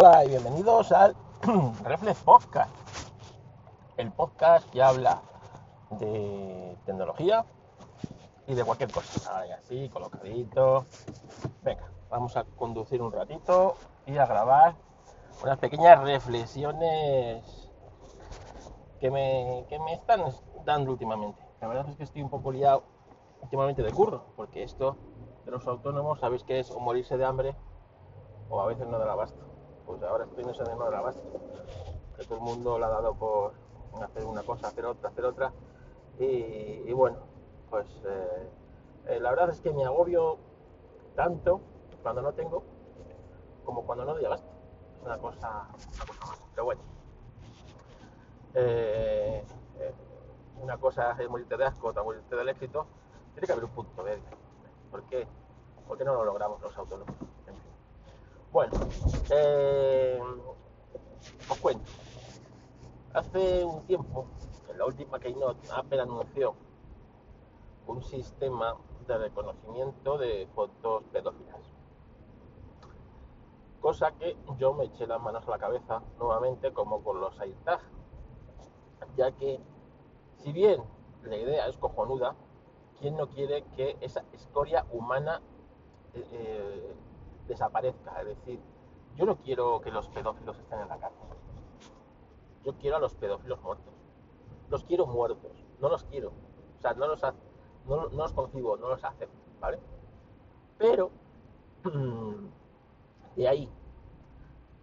Hola y bienvenidos al Reflex Podcast, el podcast que habla de tecnología y de cualquier cosa. Así, colocadito. Venga, vamos a conducir un ratito y a grabar unas pequeñas reflexiones que me, que me están dando últimamente. La verdad es que estoy un poco liado últimamente de curro, porque esto de los autónomos, sabéis que es o morirse de hambre o a veces no dar abasto. Pues ahora estoy en ese de dar abasto, que todo el mundo le ha dado por hacer una cosa, hacer otra, hacer otra. Y, bueno, pues eh, eh, la verdad es que me agobio tanto cuando no tengo como cuando no doy abasto. Es una cosa, una cosa más. Pero bueno. Eh, una cosa es morirte de asco, otra morirte del éxito. Tiene que haber un punto medio. ¿Por qué? ¿Por qué no lo logramos los autónomos? Bueno, eh, os cuento. Hace un tiempo, en la última Keynote, Apple anunció un sistema de reconocimiento de fotos pedófilas. Cosa que yo me eché las manos a la cabeza nuevamente como con los AirTag. Ya que, si bien la idea es cojonuda, ¿quién no quiere que esa historia humana eh, eh, desaparezca. Es decir, yo no quiero que los pedófilos estén en la cárcel. Yo quiero a los pedófilos muertos. Los quiero muertos. No los quiero. O sea, no los, no, los concibo, no los acepto. ¿Vale? Pero, de ahí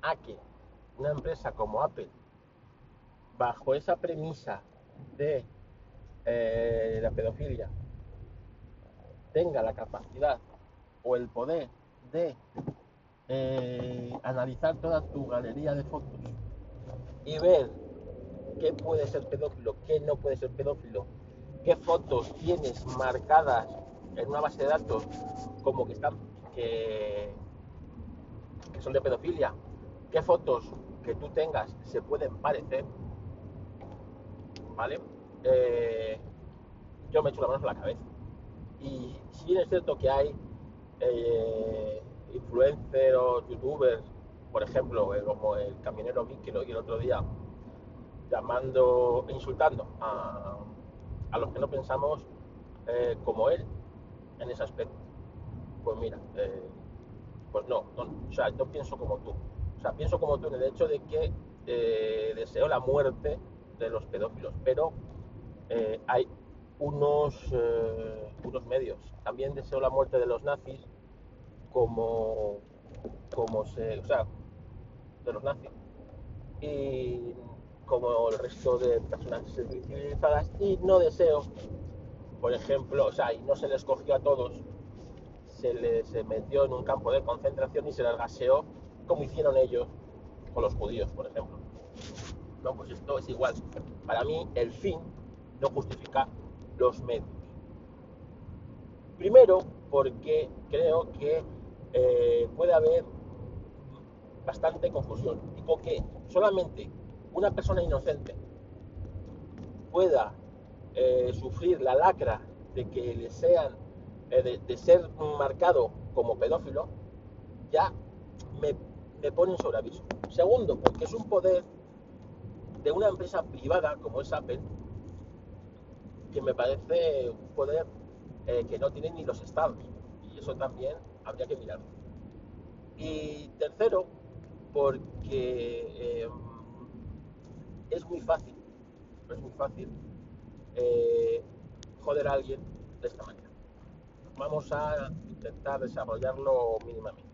a que una empresa como Apple, bajo esa premisa de eh, la pedofilia, tenga la capacidad o el poder de eh, analizar toda tu galería de fotos y ver qué puede ser pedófilo, qué no puede ser pedófilo, qué fotos tienes marcadas en una base de datos como que están que, son de pedofilia, qué fotos que tú tengas se pueden parecer, ¿vale? Eh, yo me echo la mano en la cabeza. Y si bien es cierto que hay eh, influencers o youtubers, por ejemplo, eh, como el camionero Vicky lo el otro día, llamando, insultando a, los que no pensamos eh, como él en ese aspecto. Pues mira, pues no, o sea, yo pienso como tú. O sea, pienso como tú en el hecho de que deseo la muerte de los pedófilos, pero hay unos, unos medios. También deseo la muerte de los nazis, como, como se, o sea, de los nazis y como el resto de personas civilizadas y no deseo, por ejemplo, o sea, y no se les cogió a todos, se les metió en un campo de concentración y se les gaseó como hicieron ellos con los judíos, por ejemplo. No, pues esto es igual. Para mí el fin no justifica los medios. Primero, porque creo que eh, puede haber bastante confusión. Y con que solamente una persona inocente pueda eh, sufrir la lacra de que le sean, eh, de, ser marcado como pedófilo, ya me, me pone sobre aviso. Segundo, porque es un poder de una empresa privada como es Apple, que me parece un poder que no tienen ni los estados. Y eso también habría que mirarlo. Y tercero, porque eh, es muy fácil, es muy fácil eh, joder a alguien de esta manera. Vamos a intentar desarrollarlo mínimamente.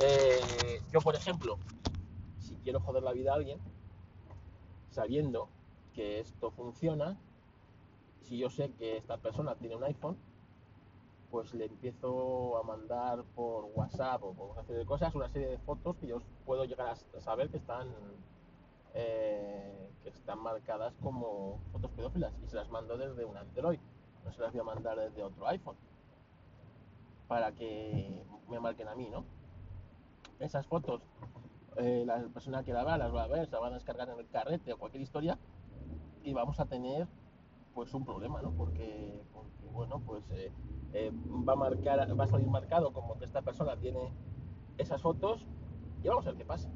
Eh, yo, por ejemplo, si quiero joder la vida a alguien, sabiendo que esto funciona, si yo sé que esta persona tiene un iPhone, pues le empiezo a mandar por WhatsApp o por una serie de cosas, una serie de fotos que yo puedo llegar a saber que están eh, que están marcadas como fotos pedófilas y se las mando desde un Android, no se las voy a mandar desde otro iPhone para que me marquen a mí, ¿no? Esas fotos, eh, la persona que la va, las va a ver, se van a descargar en el carrete o cualquier historia y vamos a tener pues un problema, ¿no? Porque, bueno, pues eh, eh, va, a marcar, va a salir marcado como que esta persona tiene esas fotos Y vamos a ver qué pasa.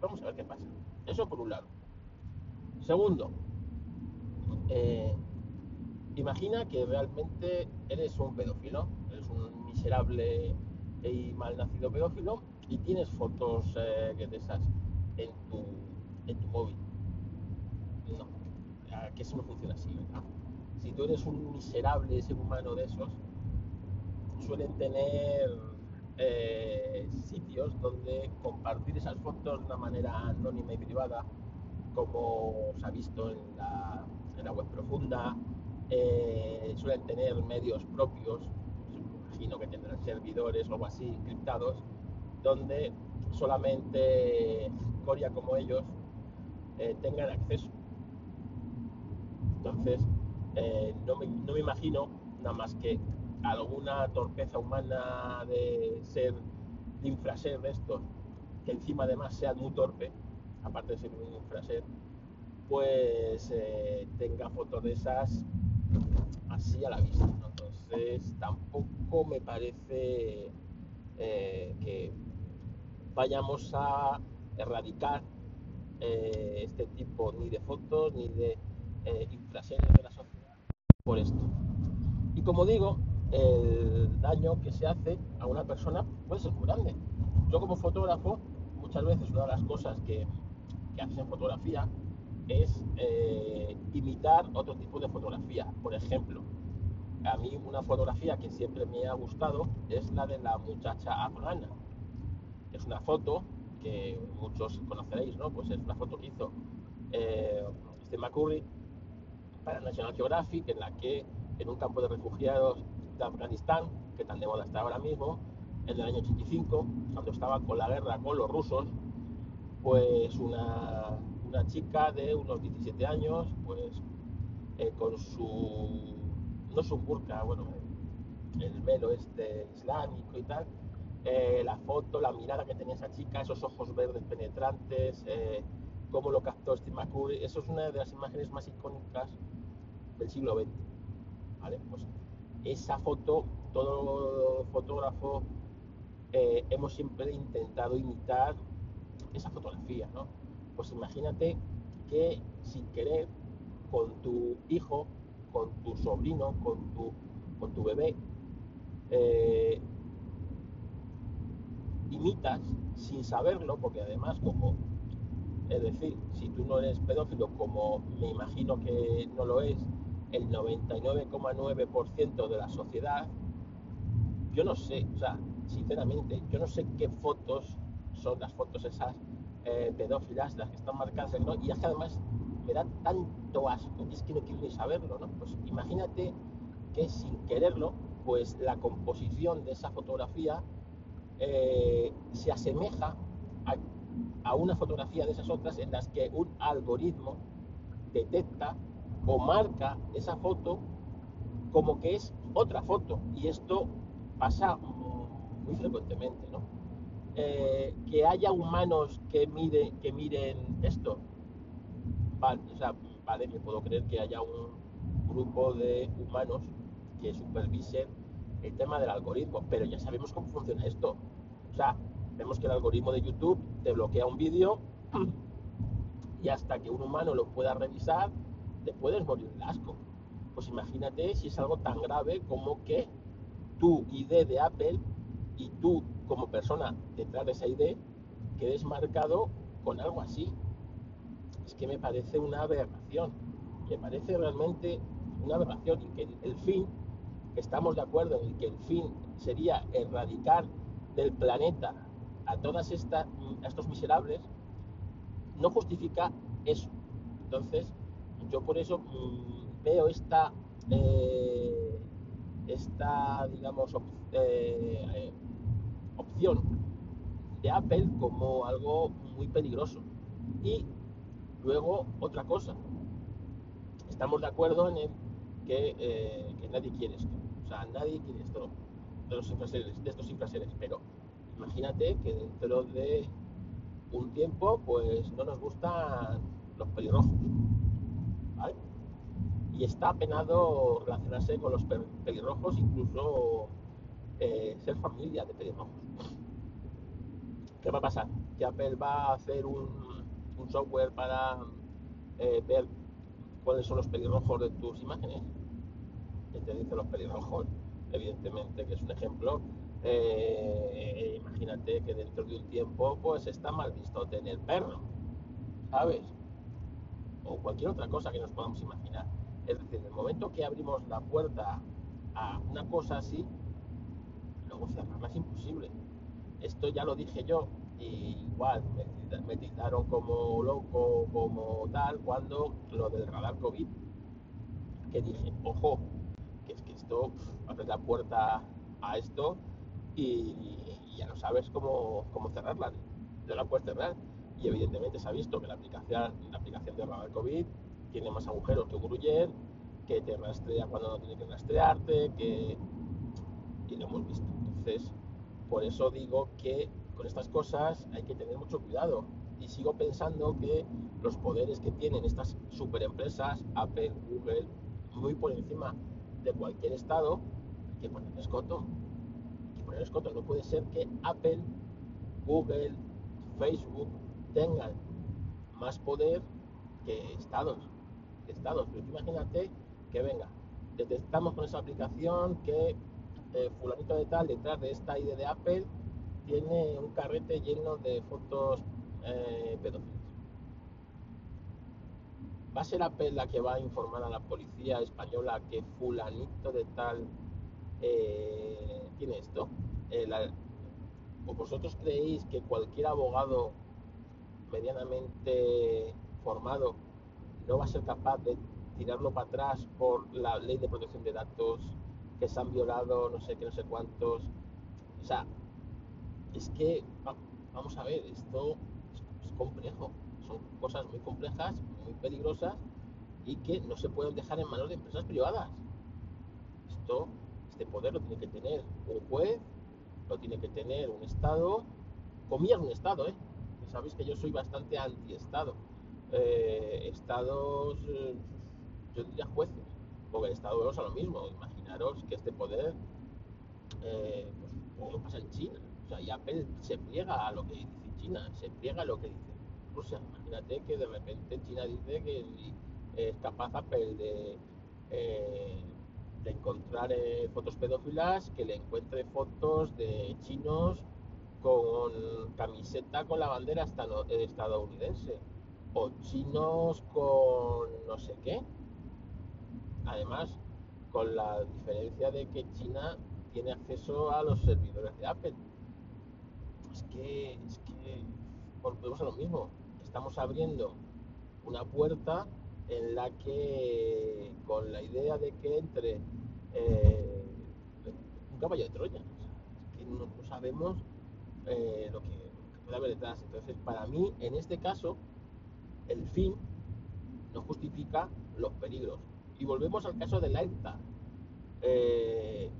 Vamos a ver qué pasa. Eso por un lado. Segundo, eh, imagina que realmente eres un pedófilo, eres un miserable y malnacido pedófilo y tienes fotos eh, de esas en tu, en tu móvil. Que eso no funciona así, ¿verdad? Si tú eres un miserable ser humano de esos, suelen tener eh, sitios donde compartir esas fotos de una manera anónima y privada, como se ha visto en la, en la web profunda, eh, suelen tener medios propios, imagino que tendrán servidores o algo así encriptados, donde solamente Coria como ellos eh, tengan acceso. Entonces, no me, no, me, imagino nada más que alguna torpeza humana de ser, de infraser de estos, que encima además sea muy torpe, aparte de ser un infraser, pues eh, tenga fotos de esas así a la vista. Entonces tampoco me parece eh, que vayamos a erradicar eh, este tipo ni de fotos ni de eh, de la sociedad por esto. Y como digo, el daño que se hace a una persona puede ser muy grande. Yo como fotógrafo, muchas veces una de las cosas que, que haces en fotografía es eh, imitar otro tipo de fotografía. Por ejemplo, a mí una fotografía que siempre me ha gustado es la de la muchacha afgana. Es una foto que muchos conoceréis, ¿no? Pues es una foto que hizo eh, Steve McCurry para National Geographic, en la que en un campo de refugiados de Afganistán, que tan de moda está ahora mismo, en el año 85, cuando estaba con la guerra con los rusos, pues una, una chica de unos 17 años, pues eh, con su, no su burka, bueno, el velo este islámico y tal, eh, la foto, la mirada que tenía esa chica, esos ojos verdes penetrantes, eh, cómo lo captó Steve McCurry, eso es una de las imágenes más icónicas del siglo XX. Pues esa foto, todo fotógrafo eh, hemos siempre intentado imitar esa fotografía, ¿no? Pues imagínate que sin querer con tu hijo, con tu sobrino, con tu, con tu bebé, eh, imitas sin saberlo, porque además como, es decir, si tú no eres pedófilo, como me imagino que no lo es, el 99,9% de la sociedad, yo no sé, o sea, sinceramente, yo no sé qué fotos son las fotos esas eh, pedófilas, las que están marcadas ¿no? y es que además me da tanto asco, es que no quiero ni saberlo, ¿no? Pues imagínate que sin quererlo, pues la composición de esa fotografía eh, se asemeja a, a una fotografía de esas otras en las que un algoritmo detecta o marca esa foto como que es otra foto. Y esto pasa muy frecuentemente, ¿no? Eh, que haya humanos que, miren esto. Vale, o sea, vale, me puedo creer que haya un grupo de humanos que supervisen el tema del algoritmo, pero ya sabemos cómo funciona esto. O sea, vemos que el algoritmo de YouTube te bloquea un vídeo y hasta que un humano lo pueda revisar, te puedes morir de asco. Pues imagínate si es algo tan grave como que tu ID de Apple y tú como persona detrás de esa ID quedes marcado con algo así. Es que me parece una aberración. Me parece realmente una aberración y que el fin, estamos de acuerdo en que el fin sería erradicar del planeta a todas estas, a estos miserables, no justifica eso. Entonces, yo por eso mmm, veo esta, eh, esta digamos, eh, eh, opción de Apple como algo muy peligroso. Y luego otra cosa, estamos de acuerdo en que, que, nadie quiere esto, o sea, nadie quiere esto de, los infraseres, de estos infraseres, pero imagínate que dentro de un tiempo pues no nos gustan los pelirrojos y está penado relacionarse con los pelirrojos, incluso eh, ser familia de pelirrojos. ¿Qué va a pasar? Que Apple va a hacer un, software para eh, ver cuáles son los pelirrojos de tus imágenes. Y te dice los pelirrojos, evidentemente, que es un ejemplo. Eh, imagínate que dentro de un tiempo, pues está mal visto tener perro, ¿sabes? O cualquier otra cosa que nos podamos imaginar. Es decir, en el momento que abrimos la puerta a una cosa así, luego cerrarla es imposible. Esto ya lo dije yo, y igual me, me como loco, como tal, cuando lo del radar COVID, que dije, ojo, que es que esto abre la puerta a esto y, ya no sabes cómo, cómo cerrarla, no la puedes cerrar. Y evidentemente se ha visto que la aplicación, la aplicación de radar COVID tiene más agujeros que gruyer, que te rastrea cuando no tiene que rastrearte, que... y lo hemos visto. Entonces, por eso digo que con estas cosas hay que tener mucho cuidado. Y sigo pensando que los poderes que tienen estas superempresas, Apple, Google, muy por encima de cualquier estado, que poner escoto. No puede ser que Apple, Google, Facebook tengan más poder que estados. Estados. Pero imagínate que venga, detectamos con esa aplicación que eh, fulanito de tal detrás de esta ID de Apple tiene un carrete lleno de fotos eh. ¿Va a ser Apple la que va a informar a la policía española que fulanito de tal eh, tiene esto? Eh, ¿O vosotros creéis que cualquier abogado medianamente formado no va a ser capaz de tirarlo para atrás por la ley de protección de datos que se han violado no sé qué, no sé cuántos? O sea, es que, vamos a ver, esto es, complejo, son cosas muy complejas, muy peligrosas y que no se pueden dejar en manos de empresas privadas. Esto, este poder lo tiene que tener un juez, lo tiene que tener un Estado, comillas un Estado, ¿eh? Sabéis que yo soy bastante anti-Estado. Eh, estados, eh, yo diría jueces, porque el Estado es lo mismo. Imaginaros que este poder, eh, pues, como pasa en China, y Apple se pliega a lo que dice China, se pliega a lo que dice Rusia. Imagínate que de repente China dice que es capaz Apple de, eh, de encontrar eh, fotos pedófilas, que le encuentre fotos de chinos con camiseta con la bandera estadounidense o chinos con no sé qué. Además, con la diferencia de que China tiene acceso a los servidores de Apple es que, es que volvemos a lo mismo. Estamos abriendo una puerta en la que, con la idea de que entre eh, un caballo de Troya, es que no, sabemos eh, lo, que, puede haber detrás. Entonces, para mí, en este caso, el fin no justifica los peligros. Y volvemos al caso del AirTag. Eh,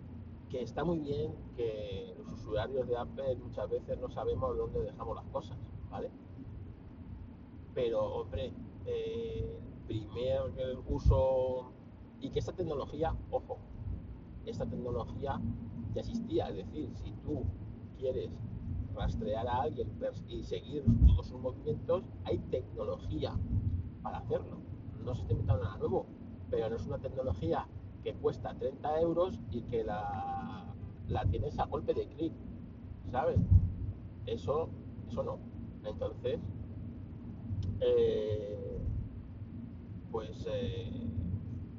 que está muy bien que los usuarios de Apple muchas veces no sabemos dónde dejamos las cosas, ¿vale? Pero, hombre, eh, primer uso y que esta tecnología, ojo, esta tecnología ya existía, es decir, si tú quieres rastrear a alguien y seguir todos sus movimientos, hay tecnología para hacerlo. No se está inventando nada nuevo, pero no es una tecnología que cuesta 30 euros y que la, la tienes a golpe de clic, ¿sabes? Eso, eso no. Entonces, eh, pues eh,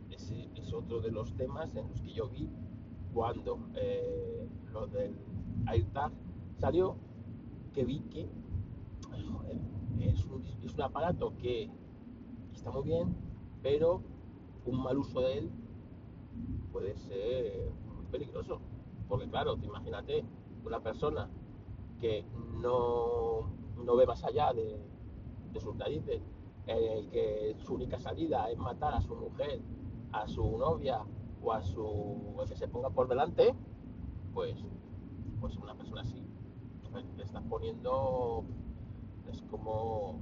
ese es otro de los temas en los que yo vi cuando eh, lo del AirTag salió, que vi que es, un, es un aparato que está muy bien, pero un mal uso de él puede ser muy peligroso. Porque claro, imagínate una persona que no, no ve más allá de, sus narices, eh, que su única salida es matar a su mujer, a su novia o a su que se ponga por delante, pues, pues una persona así le estás poniendo es como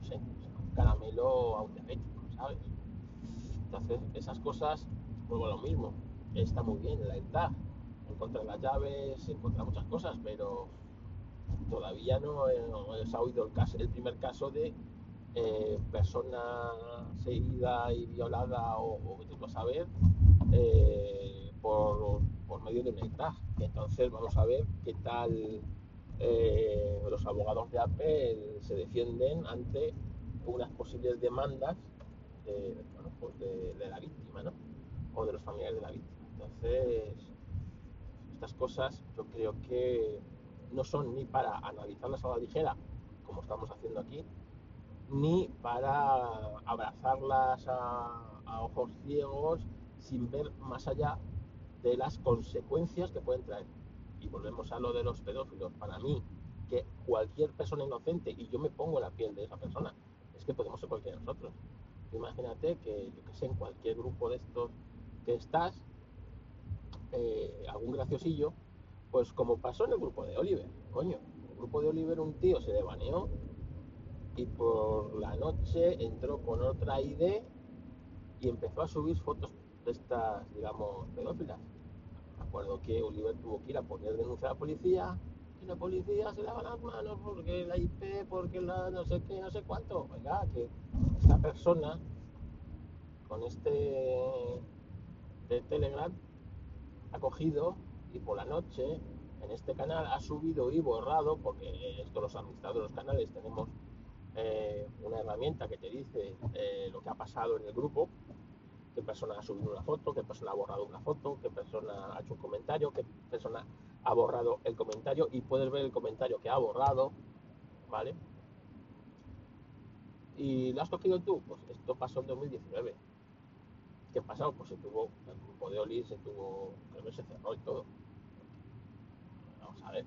no sé, un caramelo auténtico, ¿sabes? Entonces esas cosas vuelvo a lo mismo. Está muy bien la ETA, encontrar las llaves, encontrar muchas cosas, pero todavía no, no se ha oído el, caso, el primer caso de eh, persona seguida y violada o, o tú a saber eh, por, por medio de un ECTAG. Entonces vamos a ver qué tal eh, los abogados de Apple se defienden ante unas posibles demandas pues de, de la víctima ¿no? o de los familiares de la víctima. Entonces, estas cosas yo creo que no son ni para analizarlas a la ligera, como estamos haciendo aquí, ni para abrazarlas a, ojos ciegos sin ver más allá de las consecuencias que pueden traer. Y volvemos a lo de los pedófilos. Para mí, que cualquier persona inocente, y yo me pongo la piel de esa persona, es que podemos ser cualquiera de nosotros. Imagínate que, yo que sé, en cualquier grupo de estos que estás, eh, algún graciosillo, pues como pasó en el grupo de Oliver, coño. En el grupo de Oliver un tío se le baneó y por la noche entró con otra ID y empezó a subir fotos de estas, digamos, pedófilas. Acuerdo que Oliver tuvo que ir a poner denuncia a la policía y la policía se lava las manos porque la IP, porque la no sé qué, no sé cuánto. Oiga, que esta persona con este de Telegram ha cogido y por la noche en este canal ha subido y borrado, porque esto los administradores de los canales tenemos herramienta que te dice eh, lo que ha pasado en el grupo, qué persona ha subido una foto, qué persona ha borrado una foto, qué persona ha hecho un comentario, qué persona ha borrado el comentario y puedes ver el comentario que ha borrado, ¿vale? ¿Y lo has cogido tú? Pues esto pasó en 2019. ¿Qué pasó? Pues se tuvo, el grupo de Oli se tuvo, creo que se cerró y todo. Vamos a ver,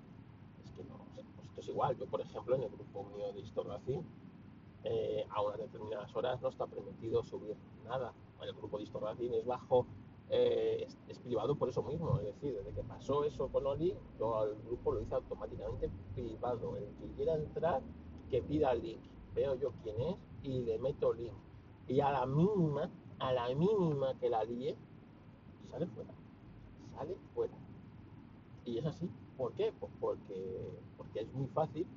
es que no pues esto es igual. Yo, por ejemplo, en el grupo mío de Historracing, eh, a unas determinadas horas no está permitido subir nada. El grupo de Historracing es bajo, eh, es, es privado por eso mismo. Es decir, desde que pasó eso con Oli, yo al grupo lo hice automáticamente privado. El que quiera entrar, que pida el link. Veo yo quién es y le meto link. Y a la mínima, a la mínima que la líe, sale fuera. Sale fuera. Y es así. ¿Por qué? Pues porque, porque es muy fácil.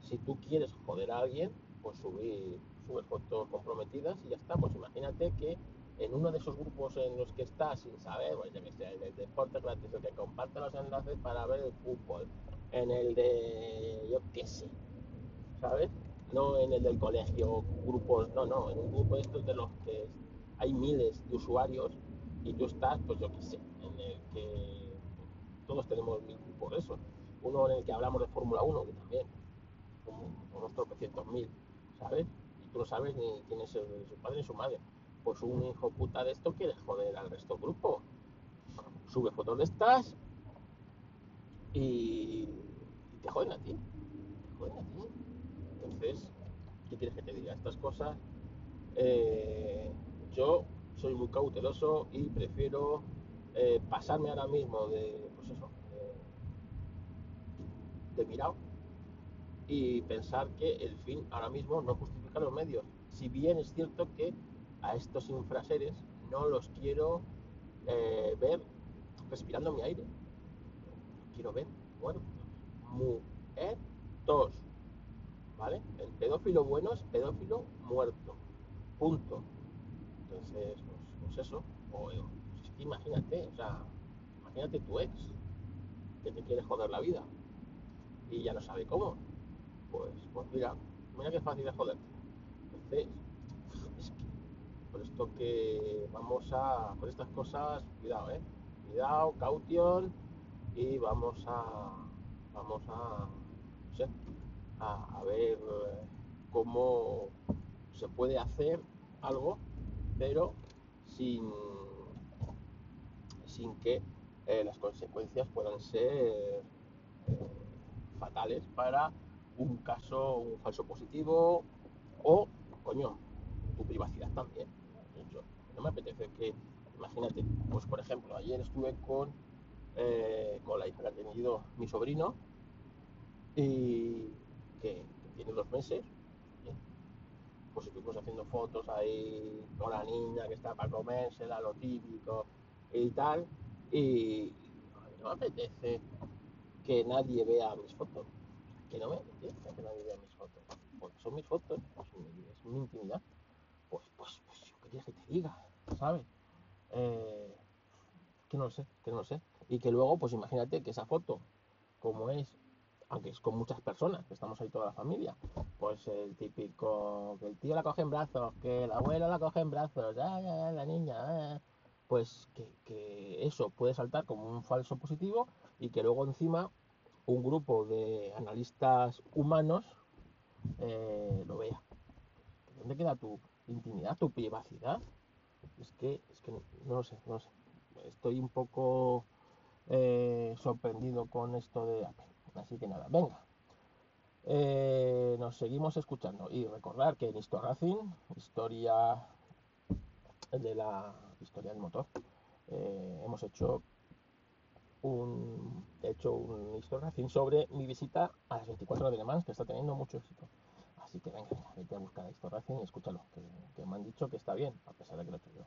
Si tú quieres joder a alguien, pues subir, subes fotos comprometidas y ya está. Pues imagínate que en uno de esos grupos en los que estás sin saber, pues ya que sea el de deporte gratis, el que comparte los enlaces para ver el fútbol, en el de, yo qué sé, ¿sabes? No en el del colegio, grupos, no, no, en un grupo de estos de los que hay miles de usuarios y tú estás, pues yo qué sé, en el que todos tenemos mil grupos de esos. Uno en el que hablamos de Fórmula 1, que también unos tropecientos mil, ¿sabes? Y tú no sabes ni quién es su padre ni su madre. Pues un hijo puta de esto quiere joder al resto del grupo. Sube fotos de estas y, y te joden a ti. Te joden a ti. Entonces, ¿qué quieres que te diga? Estas cosas, eh, yo soy muy cauteloso y prefiero eh, pasarme ahora mismo de, pues eso, de, de mirado y pensar que el fin ahora mismo no justifica los medios. Si bien es cierto que a estos infraseres no los quiero eh, ver respirando mi aire. Quiero ver muertos. Muertos. ¿Vale? El pedófilo bueno es pedófilo muerto. Punto. Entonces, pues, pues eso. O, pues es que imagínate, o sea, imagínate tu ex que te quiere joder la vida y ya no sabe cómo. Pues, pues mira, mira qué fácil joderte. Entonces, es que por esto que vamos a, con estas cosas, cuidado, eh. Cuidado, caution y vamos a, vamos a, no sé, a, a ver eh, cómo se puede hacer algo, pero sin, sin que eh, las consecuencias puedan ser eh, fatales para un caso, un falso positivo o, coño, tu privacidad también. Yo, no me apetece que, imagínate, pues por ejemplo, ayer estuve con, eh, con la hija que ha tenido mi sobrino y que, tiene dos meses. Pues estuvimos haciendo fotos ahí con la niña que está para comérsela, lo típico y tal. Y no me apetece que nadie vea mis fotos. Que no me apetece que nadie vea mis fotos, porque son mis fotos, pues es mi intimidad, pues, pues, pues yo quería que te diga, ¿sabes? Eh, que no lo sé, que no lo sé. Y que luego, pues imagínate que esa foto, como es, aunque es con muchas personas, que estamos ahí toda la familia, pues el típico, que el tío la coge en brazos, que el abuelo la coge en brazos, ay, ay, la niña, pues que, que eso puede saltar como un falso positivo y que luego encima un grupo de analistas humanos eh, lo vea. ¿Dónde queda tu intimidad, tu privacidad? Es que, es que no, lo sé, no sé. Estoy un poco eh, sorprendido con esto de Apple. Así que nada, venga. Eh, nos seguimos escuchando y recordar que en Histor historia de la historia del motor, hemos hecho un hecho un Histor sobre mi visita a las 24 de Le Mans que está teniendo mucho éxito. Así que venga, venga, vete a buscar a Histor y escúchalo, que, que me han dicho que está bien, a pesar de que lo he hecho yo.